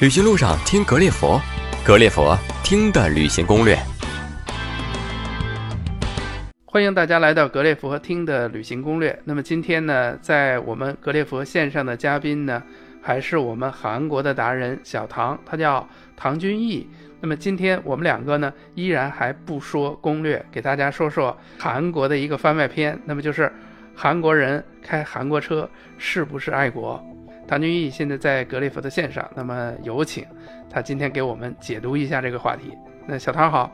旅行路上听格列佛，格列佛听的旅行攻略。欢迎大家来到格列佛听的旅行攻略。那么今天呢，在我们格列佛线上的嘉宾呢，还是我们韩国的达人小唐，他叫唐君毅。那么今天我们两个呢，依然还不说攻略，给大家说说韩国的一个番外篇。那么就是韩国人开韩国车是不是爱国？唐君毅现在在格列佛的线上，那么有请他今天给我们解读一下这个话题。那小唐好，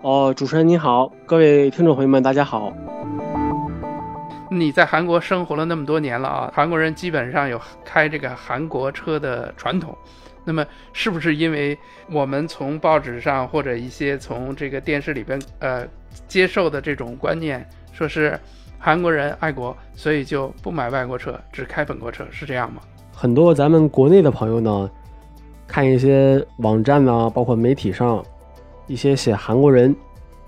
哦，主持人你好，各位听众朋友们大家好。你在韩国生活了那么多年了啊，韩国人基本上有开这个韩国车的传统。那么是不是因为我们从报纸上或者一些从这个电视里边呃接受的这种观念，说是韩国人爱国，所以就不买外国车，只开本国车，是这样吗？很多咱们国内的朋友呢，看一些网站呢，包括媒体上一些写韩国人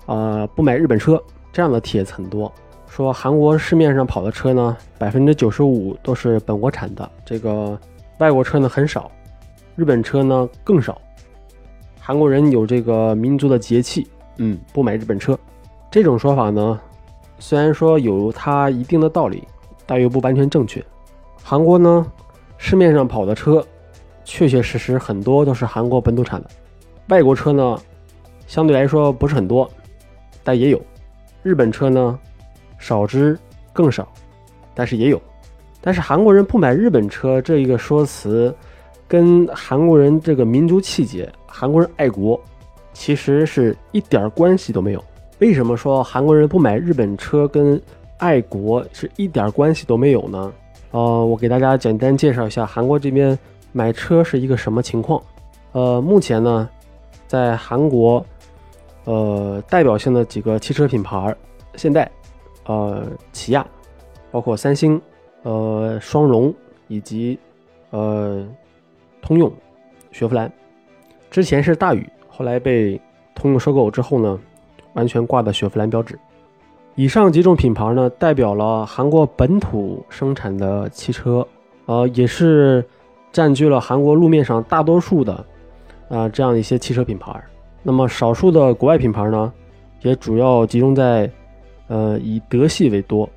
啊不买日本车这样的帖子很多，说韩国市面上跑的车呢，百分之九十五都是本国产的，这个外国车呢很少，日本车呢更少。韩国人有这个民族的节气，嗯，不买日本车，这种说法呢，虽然说有它一定的道理，但又不完全正确。韩国呢？市面上跑的车，确确实实很多都是韩国本土产的。外国车呢，相对来说不是很多，但也有。日本车呢，少之更少，但是也有。但是韩国人不买日本车这一个说辞，跟韩国人这个民族气节、韩国人爱国，其实是一点关系都没有。为什么说韩国人不买日本车跟爱国是一点关系都没有呢？呃，我给大家简单介绍一下韩国这边买车是一个什么情况。呃，目前呢，在韩国，呃，代表性的几个汽车品牌，现代、呃，起亚，包括三星、呃，双龙以及呃，通用、雪佛兰，之前是大宇，后来被通用收购之后呢，完全挂的雪佛兰标志。以上几种品牌呢，代表了韩国本土生产的汽车，呃，也是占据了韩国路面上大多数的啊这样一些汽车品牌。那么少数的国外品牌呢，也主要集中在呃以德系为多，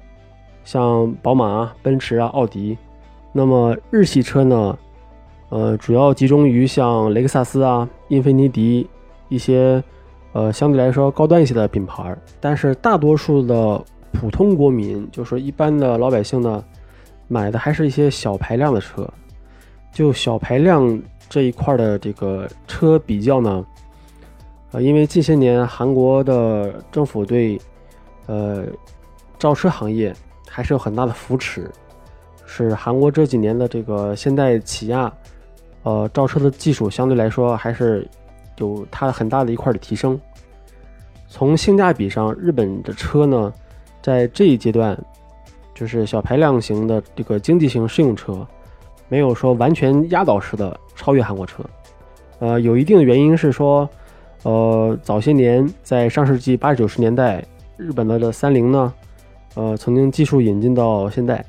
像宝马、奔驰啊、奥迪。那么日系车呢，呃，主要集中于像雷克萨斯啊、英菲尼迪一些。呃，相对来说高端一些的品牌，但是大多数的普通国民，就是一般的老百姓呢，买的还是一些小排量的车。就小排量这一块的这个车比较呢，呃，因为近些年韩国的政府对呃造车行业还是有很大的扶持，是韩国这几年的这个现代起亚呃造车的技术相对来说还是。有它很大的一块的提升。从性价比上，日本的车呢，在这一阶段，就是小排量型的这个经济型适用车，没有说完全压倒式的超越韩国车。呃，有一定的原因是说，呃，早些年在上世纪八九十年代，日本的的三菱呢，呃，曾经技术引进到现代，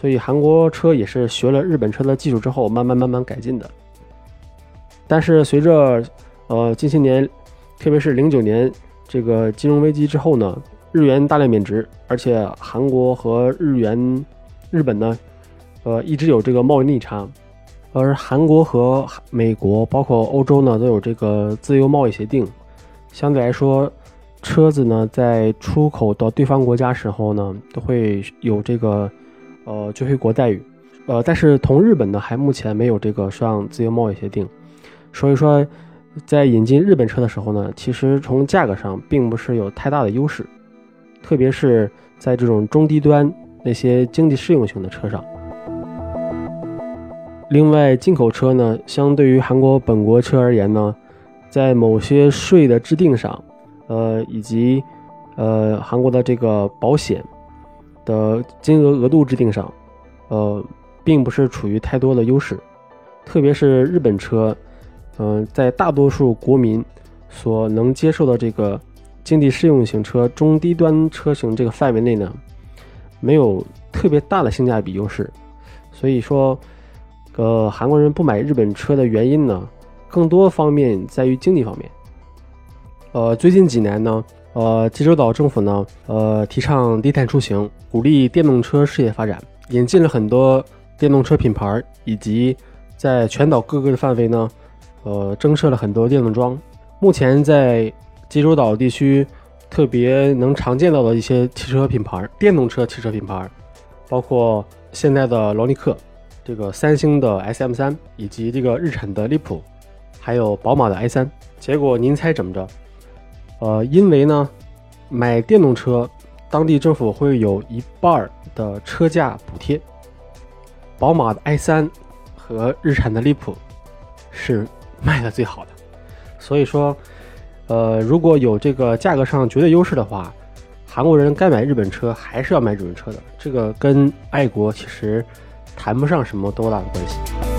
所以韩国车也是学了日本车的技术之后，慢慢慢慢改进的。但是随着，呃，近些年，特别是零九年这个金融危机之后呢，日元大量贬值，而且韩国和日元、日本呢，呃，一直有这个贸易逆差，而韩国和美国包括欧洲呢，都有这个自由贸易协定，相对来说，车子呢在出口到对方国家时候呢，都会有这个，呃，最惠国待遇，呃，但是同日本呢，还目前没有这个上自由贸易协定。所以说，在引进日本车的时候呢，其实从价格上并不是有太大的优势，特别是在这种中低端那些经济适用型的车上。另外，进口车呢，相对于韩国本国车而言呢，在某些税的制定上，呃，以及呃韩国的这个保险的金额额度制定上，呃，并不是处于太多的优势，特别是日本车。嗯，在大多数国民所能接受的这个经济适用型车中低端车型这个范围内呢，没有特别大的性价比优势，所以说，呃，韩国人不买日本车的原因呢，更多方面在于经济方面。呃，最近几年呢，呃，济州岛政府呢，呃，提倡低碳出行，鼓励电动车事业发展，引进了很多电动车品牌，以及在全岛各个的范围呢，呃，增设了很多电动桩。目前在济州岛地区特别能常见到的一些汽车品牌，电动车汽车品牌，包括现在的罗尼克。这个三星的 S M 三，以及这个日产的利普，还有宝马的 i 三，结果您猜怎么着？呃，因为呢，买电动车，当地政府会有一半的车价补贴。宝马的 i 三和日产的利普是卖的最好的，所以说，呃，如果有这个价格上绝对优势的话，韩国人该买日本车还是要买日本车的。这个跟爱国其实。谈不上什么多大的关系。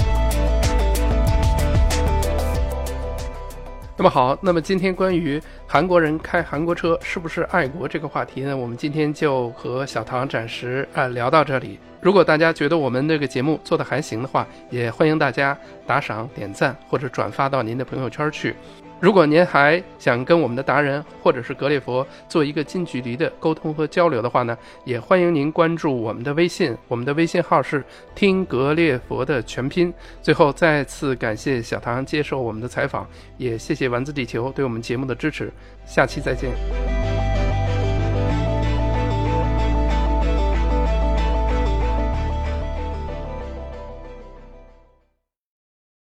那么好，那么今天关于韩国人开韩国车是不是爱国这个话题呢？我们今天就和小唐暂时啊聊到这里。如果大家觉得我们这个节目做的还行的话，也欢迎大家打赏、点赞或者转发到您的朋友圈去。如果您还想跟我们的达人或者是格列佛做一个近距离的沟通和交流的话呢，也欢迎您关注我们的微信，我们的微信号是听格列佛的全拼。最后再次感谢小唐接受我们的采访，也谢谢丸子地球对我们节目的支持。下期再见。